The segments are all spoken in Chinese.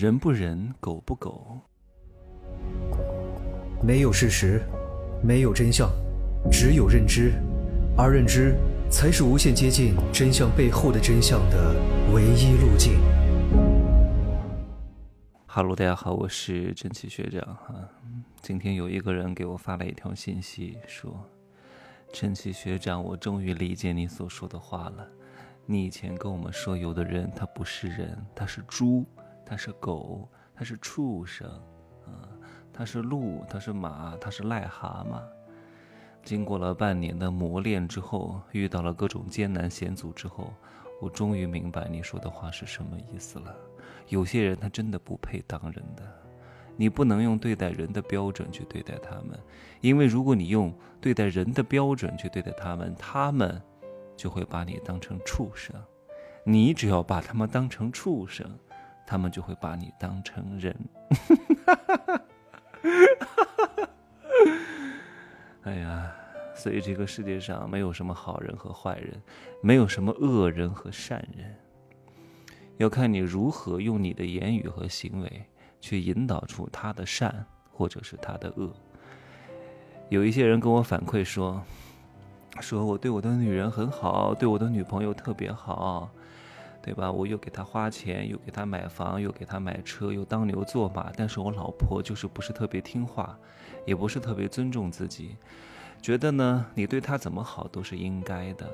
人不人，狗不狗。没有事实，没有真相，只有认知，而认知才是无限接近真相背后的真相的唯一路径。哈喽，大家好，我是真奇学长哈。今天有一个人给我发了一条信息，说：“真奇学长，我终于理解你所说的话了。你以前跟我们说，有的人他不是人，他是猪。”它是狗，它是畜生，啊，它是鹿，它是马，它是癞蛤蟆。经过了半年的磨练之后，遇到了各种艰难险阻之后，我终于明白你说的话是什么意思了。有些人他真的不配当人的，你不能用对待人的标准去对待他们，因为如果你用对待人的标准去对待他们，他们就会把你当成畜生。你只要把他们当成畜生。他们就会把你当成人，哎呀，所以这个世界上没有什么好人和坏人，没有什么恶人和善人，要看你如何用你的言语和行为去引导出他的善或者是他的恶。有一些人跟我反馈说，说我对我的女人很好，对我的女朋友特别好。对吧？我又给他花钱，又给他买房，又给他买车，又当牛做马。但是我老婆就是不是特别听话，也不是特别尊重自己，觉得呢，你对她怎么好都是应该的，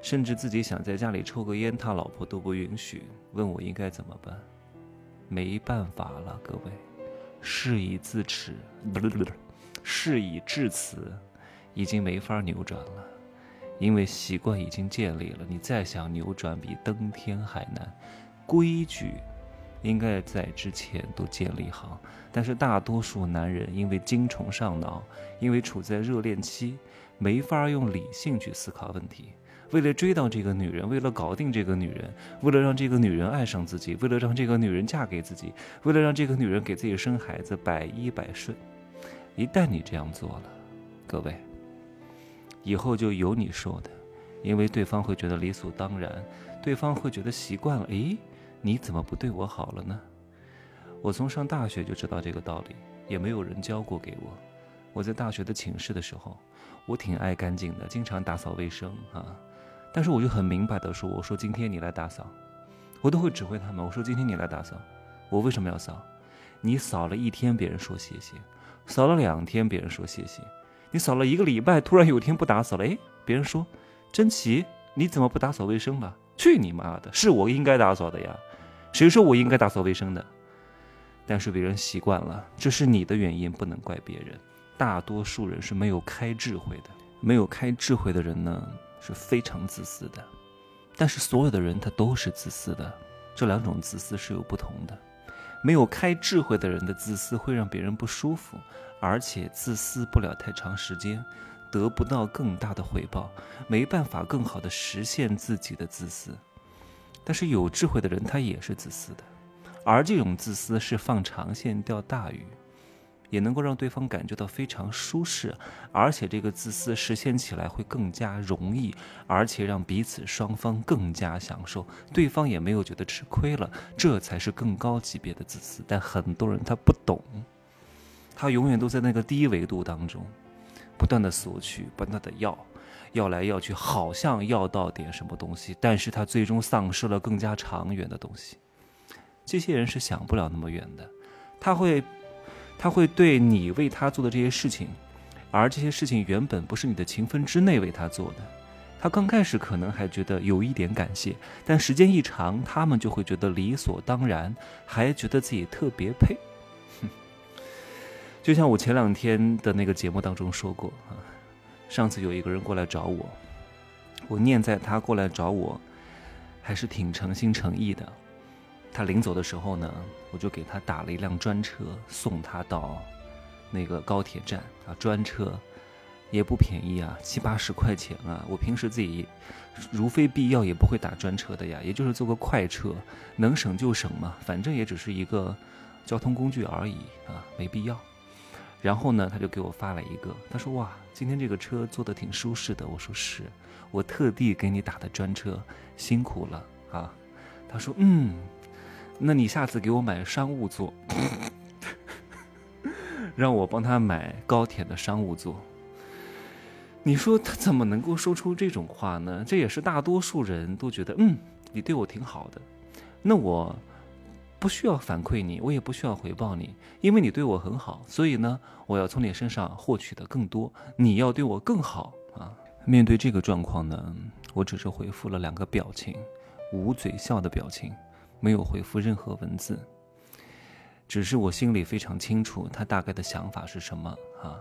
甚至自己想在家里抽个烟，他老婆都不允许。问我应该怎么办？没办法了，各位，事已至此，事已至此，已经没法扭转了。因为习惯已经建立了，你再想扭转比登天还难。规矩应该在之前都建立好，但是大多数男人因为精虫上脑，因为处在热恋期，没法用理性去思考问题。为了追到这个女人，为了搞定这个女人，为了让这个女人爱上自己，为了让这个女人嫁给自己，为了让这个女人给自己生孩子，百依百顺。一旦你这样做了，各位。以后就有你说的，因为对方会觉得理所当然，对方会觉得习惯了。诶，你怎么不对我好了呢？我从上大学就知道这个道理，也没有人教过给我。我在大学的寝室的时候，我挺爱干净的，经常打扫卫生啊。但是我就很明白的说，我说今天你来打扫，我都会指挥他们。我说今天你来打扫，我为什么要扫？你扫了一天，别人说谢谢；扫了两天，别人说谢谢。你扫了一个礼拜，突然有一天不打扫了，哎，别人说，真奇，你怎么不打扫卫生了？去你妈的，是我应该打扫的呀，谁说我应该打扫卫生的？但是别人习惯了，这是你的原因，不能怪别人。大多数人是没有开智慧的，没有开智慧的人呢是非常自私的，但是所有的人他都是自私的，这两种自私是有不同的。没有开智慧的人的自私会让别人不舒服，而且自私不了太长时间，得不到更大的回报，没办法更好的实现自己的自私。但是有智慧的人他也是自私的，而这种自私是放长线钓大鱼。也能够让对方感觉到非常舒适，而且这个自私实现起来会更加容易，而且让彼此双方更加享受，对方也没有觉得吃亏了，这才是更高级别的自私。但很多人他不懂，他永远都在那个低维度当中，不断的索取，不断的要，要来要去，好像要到点什么东西，但是他最终丧失了更加长远的东西。这些人是想不了那么远的，他会。他会对你为他做的这些事情，而这些事情原本不是你的情分之内为他做的，他刚开始可能还觉得有一点感谢，但时间一长，他们就会觉得理所当然，还觉得自己特别配。就像我前两天的那个节目当中说过啊，上次有一个人过来找我，我念在他过来找我，还是挺诚心诚意的。他临走的时候呢，我就给他打了一辆专车送他到那个高铁站啊。专车也不便宜啊，七八十块钱啊。我平时自己如非必要也不会打专车的呀，也就是坐个快车，能省就省嘛，反正也只是一个交通工具而已啊，没必要。然后呢，他就给我发了一个，他说：“哇，今天这个车坐的挺舒适的。”我说：“是，我特地给你打的专车，辛苦了啊。”他说：“嗯。”那你下次给我买商务座，让我帮他买高铁的商务座。你说他怎么能够说出这种话呢？这也是大多数人都觉得，嗯，你对我挺好的，那我不需要反馈你，我也不需要回报你，因为你对我很好，所以呢，我要从你身上获取的更多，你要对我更好啊。面对这个状况呢，我只是回复了两个表情，捂嘴笑的表情，没有回复任何文字，只是我心里非常清楚他大概的想法是什么啊。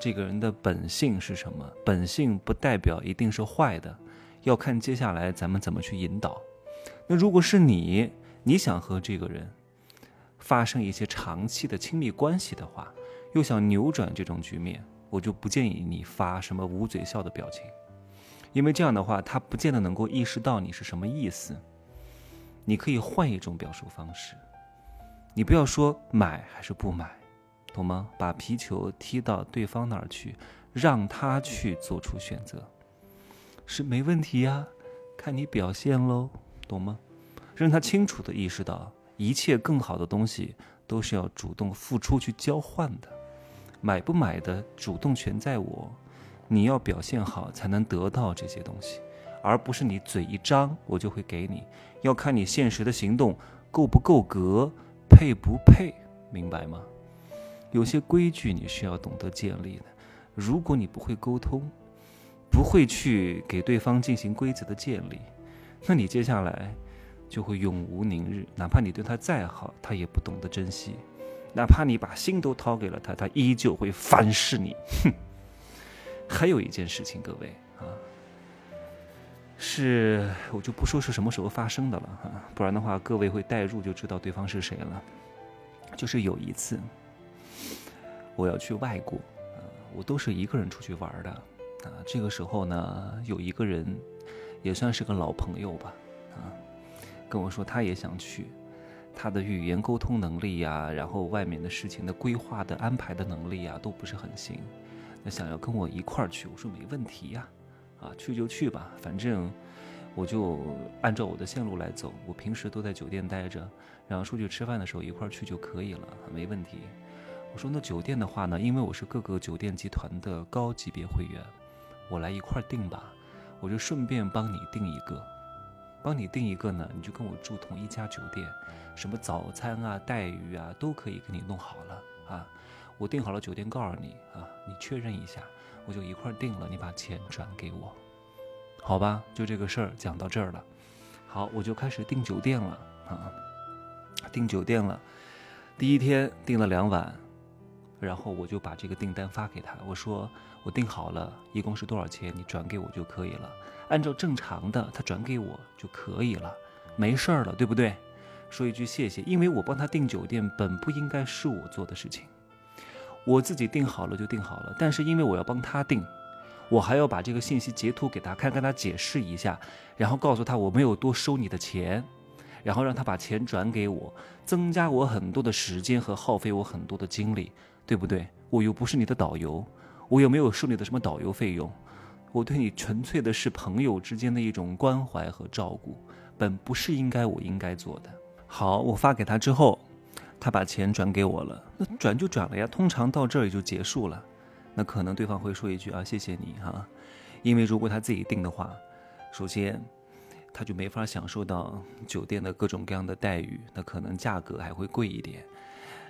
这个人的本性是什么？本性不代表一定是坏的，要看接下来咱们怎么去引导。那如果是你，你想和这个人发生一些长期的亲密关系的话，又想扭转这种局面，我就不建议你发什么捂嘴笑的表情，因为这样的话，他不见得能够意识到你是什么意思。你可以换一种表述方式，你不要说买还是不买。懂吗？把皮球踢到对方那儿去，让他去做出选择，是没问题呀。看你表现喽，懂吗？让他清楚的意识到，一切更好的东西都是要主动付出去交换的。买不买的主动权在我，你要表现好才能得到这些东西，而不是你嘴一张我就会给你。要看你现实的行动够不够格，配不配，明白吗？有些规矩你是要懂得建立的。如果你不会沟通，不会去给对方进行规则的建立，那你接下来就会永无宁日。哪怕你对他再好，他也不懂得珍惜；哪怕你把心都掏给了他，他依旧会反噬你。哼！还有一件事情，各位，是我就不说是什么时候发生的了哈，不然的话各位会代入就知道对方是谁了。就是有一次。我要去外国，啊，我都是一个人出去玩的，啊，这个时候呢，有一个人，也算是个老朋友吧，啊，跟我说他也想去，他的语言沟通能力呀，然后外面的事情的规划的安排的能力呀，都不是很行，那想要跟我一块儿去，我说没问题呀，啊去就去吧，反正我就按照我的线路来走，我平时都在酒店待着，然后出去吃饭的时候一块去就可以了，没问题。我说那酒店的话呢，因为我是各个酒店集团的高级别会员，我来一块订吧，我就顺便帮你订一个，帮你订一个呢，你就跟我住同一家酒店，什么早餐啊、待遇啊都可以给你弄好了啊。我订好了酒店，告诉你啊，你确认一下，我就一块定了，你把钱转给我，好吧？就这个事儿讲到这儿了，好，我就开始订酒店了啊，订酒店了，第一天订了两晚。然后我就把这个订单发给他，我说我订好了，一共是多少钱，你转给我就可以了。按照正常的，他转给我就可以了，没事儿了，对不对？说一句谢谢，因为我帮他订酒店本不应该是我做的事情，我自己定好了就定好了。但是因为我要帮他定，我还要把这个信息截图给他看，跟他解释一下，然后告诉他我没有多收你的钱，然后让他把钱转给我，增加我很多的时间和耗费我很多的精力。对不对？我又不是你的导游，我又没有收你的什么导游费用，我对你纯粹的是朋友之间的一种关怀和照顾，本不是应该我应该做的。好，我发给他之后，他把钱转给我了，那转就转了呀，通常到这儿也就结束了。那可能对方会说一句啊，谢谢你哈，因为如果他自己订的话，首先他就没法享受到酒店的各种各样的待遇，那可能价格还会贵一点。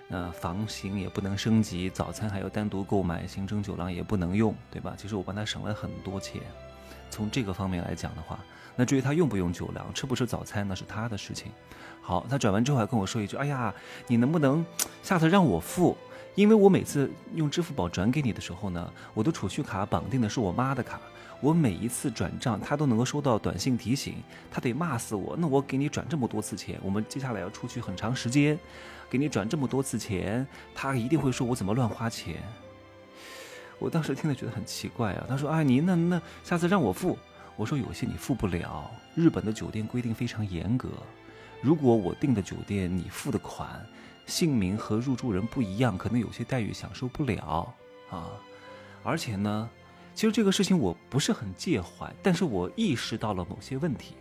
那房型也不能升级，早餐还要单独购买，行政酒廊也不能用，对吧？其实我帮他省了很多钱。从这个方面来讲的话，那至于他用不用酒廊，吃不吃早餐，那是他的事情。好，他转完之后还跟我说一句：“哎呀，你能不能下次让我付？因为我每次用支付宝转给你的时候呢，我的储蓄卡绑定的是我妈的卡。”我每一次转账，他都能够收到短信提醒，他得骂死我。那我给你转这么多次钱，我们接下来要出去很长时间，给你转这么多次钱，他一定会说我怎么乱花钱。我当时听了觉得很奇怪啊。他说：“啊，你那那下次让我付。”我说：“有些你付不了，日本的酒店规定非常严格。如果我订的酒店你付的款，姓名和入住人不一样，可能有些待遇享受不了啊。而且呢。”其实这个事情我不是很介怀，但是我意识到了某些问题，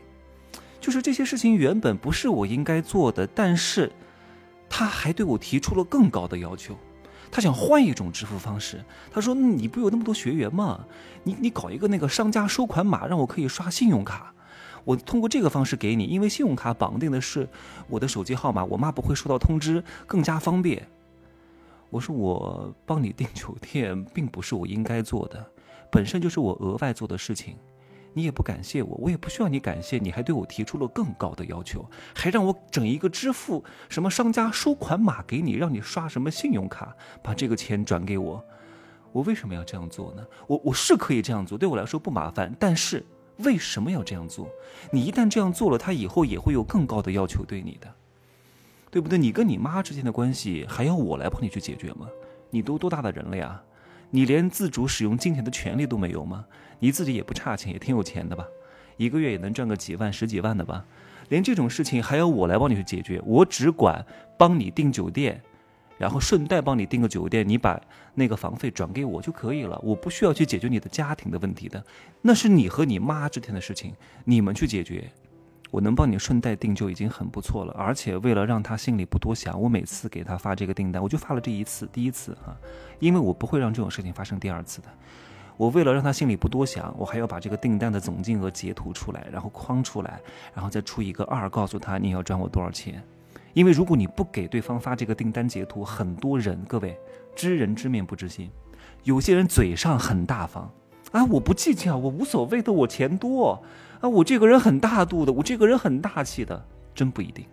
就是这些事情原本不是我应该做的，但是他还对我提出了更高的要求。他想换一种支付方式。他说：“你不有那么多学员吗？你你搞一个那个商家收款码，让我可以刷信用卡。我通过这个方式给你，因为信用卡绑定的是我的手机号码，我妈不会收到通知，更加方便。”我说：“我帮你订酒店，并不是我应该做的，本身就是我额外做的事情。”你也不感谢我，我也不需要你感谢，你还对我提出了更高的要求，还让我整一个支付什么商家收款码给你，让你刷什么信用卡，把这个钱转给我。我为什么要这样做呢？我我是可以这样做，对我来说不麻烦，但是为什么要这样做？你一旦这样做了，他以后也会有更高的要求对你的，对不对？你跟你妈之间的关系还要我来帮你去解决吗？你都多大的人了呀？你连自主使用金钱的权利都没有吗？你自己也不差钱，也挺有钱的吧？一个月也能赚个几万、十几万的吧？连这种事情还要我来帮你去解决？我只管帮你订酒店，然后顺带帮你订个酒店，你把那个房费转给我就可以了。我不需要去解决你的家庭的问题的，那是你和你妈之间的事情，你们去解决。我能帮你顺带订就已经很不错了，而且为了让他心里不多想，我每次给他发这个订单，我就发了这一次，第一次啊，因为我不会让这种事情发生第二次的。我为了让他心里不多想，我还要把这个订单的总金额截图出来，然后框出来，然后再出一个二，告诉他你要转我多少钱。因为如果你不给对方发这个订单截图，很多人，各位知人知面不知心，有些人嘴上很大方啊，我不计较，我无所谓的，我钱多。啊，我这个人很大度的，我这个人很大气的，真不一定。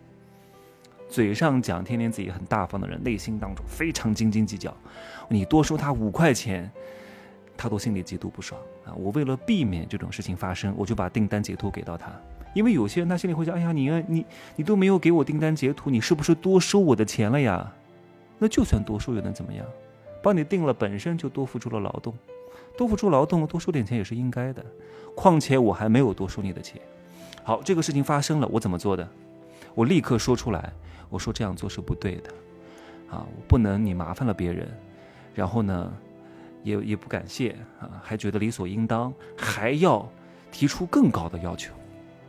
嘴上讲天天自己很大方的人，内心当中非常斤斤计较。你多收他五块钱，他都心里极度不爽啊！我为了避免这种事情发生，我就把订单截图给到他。因为有些人他心里会想：哎呀，你你你都没有给我订单截图，你是不是多收我的钱了呀？那就算多收又能怎么样？帮你订了，本身就多付出了劳动。多付出劳动，多收点钱也是应该的。况且我还没有多收你的钱。好，这个事情发生了，我怎么做的？我立刻说出来，我说这样做是不对的。啊，我不能你麻烦了别人，然后呢，也也不感谢啊，还觉得理所应当，还要提出更高的要求，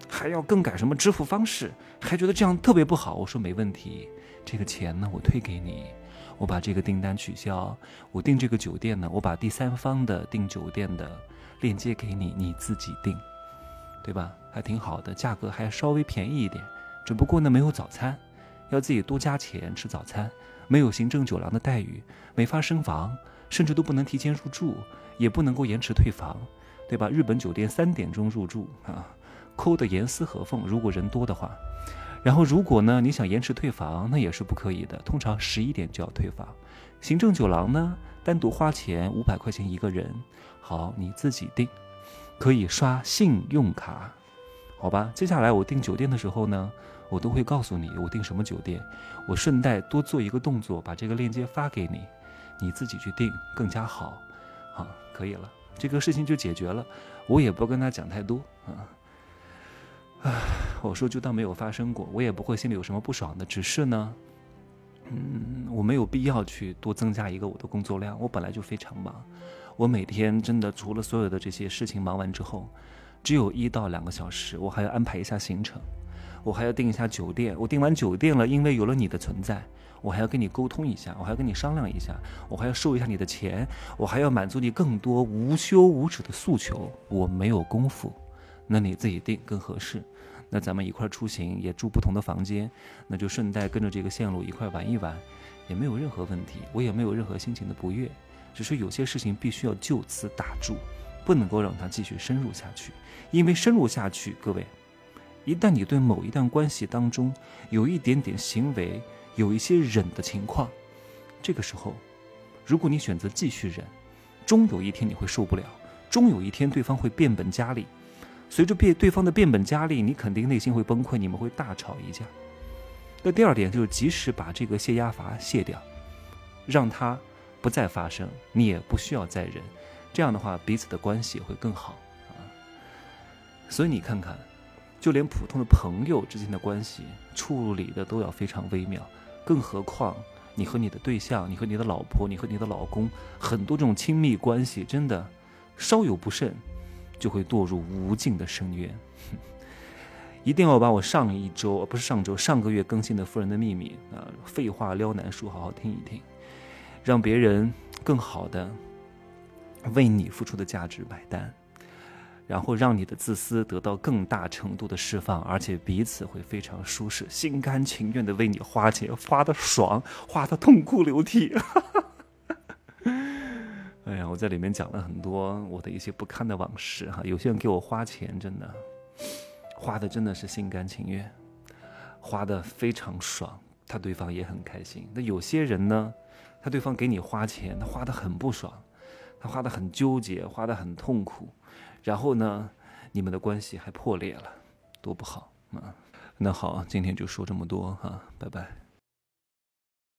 还要更改什么支付方式，还觉得这样特别不好。我说没问题，这个钱呢，我退给你。我把这个订单取消，我订这个酒店呢，我把第三方的订酒店的链接给你，你自己订，对吧？还挺好的，价格还稍微便宜一点，只不过呢没有早餐，要自己多加钱吃早餐，没有行政酒廊的待遇，没法升房，甚至都不能提前入住，也不能够延迟退房，对吧？日本酒店三点钟入住啊，抠得严丝合缝，如果人多的话。然后，如果呢，你想延迟退房，那也是不可以的。通常十一点就要退房。行政酒廊呢，单独花钱五百块钱一个人。好，你自己订，可以刷信用卡，好吧？接下来我订酒店的时候呢，我都会告诉你我订什么酒店。我顺带多做一个动作，把这个链接发给你，你自己去订更加好。好，可以了，这个事情就解决了。我也不跟他讲太多啊。唉，我说就当没有发生过，我也不会心里有什么不爽的。只是呢，嗯，我没有必要去多增加一个我的工作量。我本来就非常忙，我每天真的除了所有的这些事情忙完之后，只有一到两个小时，我还要安排一下行程，我还要订一下酒店。我订完酒店了，因为有了你的存在，我还要跟你沟通一下，我还要跟你商量一下，我还要收一下你的钱，我还要满足你更多无休无止的诉求。我没有功夫。那你自己定更合适，那咱们一块出行也住不同的房间，那就顺带跟着这个线路一块玩一玩，也没有任何问题，我也没有任何心情的不悦，只是有些事情必须要就此打住，不能够让它继续深入下去，因为深入下去，各位，一旦你对某一段关系当中有一点点行为有一些忍的情况，这个时候，如果你选择继续忍，终有一天你会受不了，终有一天对方会变本加厉。随着变对方的变本加厉，你肯定内心会崩溃，你们会大吵一架。那第二点就是及时把这个泄压阀卸掉，让它不再发生，你也不需要再忍。这样的话，彼此的关系会更好啊。所以你看看，就连普通的朋友之间的关系处理的都要非常微妙，更何况你和你的对象，你和你的老婆，你和你的老公，很多这种亲密关系，真的稍有不慎。就会堕入无尽的深渊。一定要把我上一周，不是上周，上个月更新的《富人的秘密》啊，废话撩男书好好听一听，让别人更好的为你付出的价值买单，然后让你的自私得到更大程度的释放，而且彼此会非常舒适，心甘情愿的为你花钱，花的爽，花的痛哭流涕。在里面讲了很多我的一些不堪的往事哈，有些人给我花钱，真的。花的真的是心甘情愿，花的非常爽，他对方也很开心。那有些人呢，他对方给你花钱，他花的很不爽，他花的很纠结，花的很痛苦，然后呢，你们的关系还破裂了，多不好啊！那好，今天就说这么多哈，拜拜。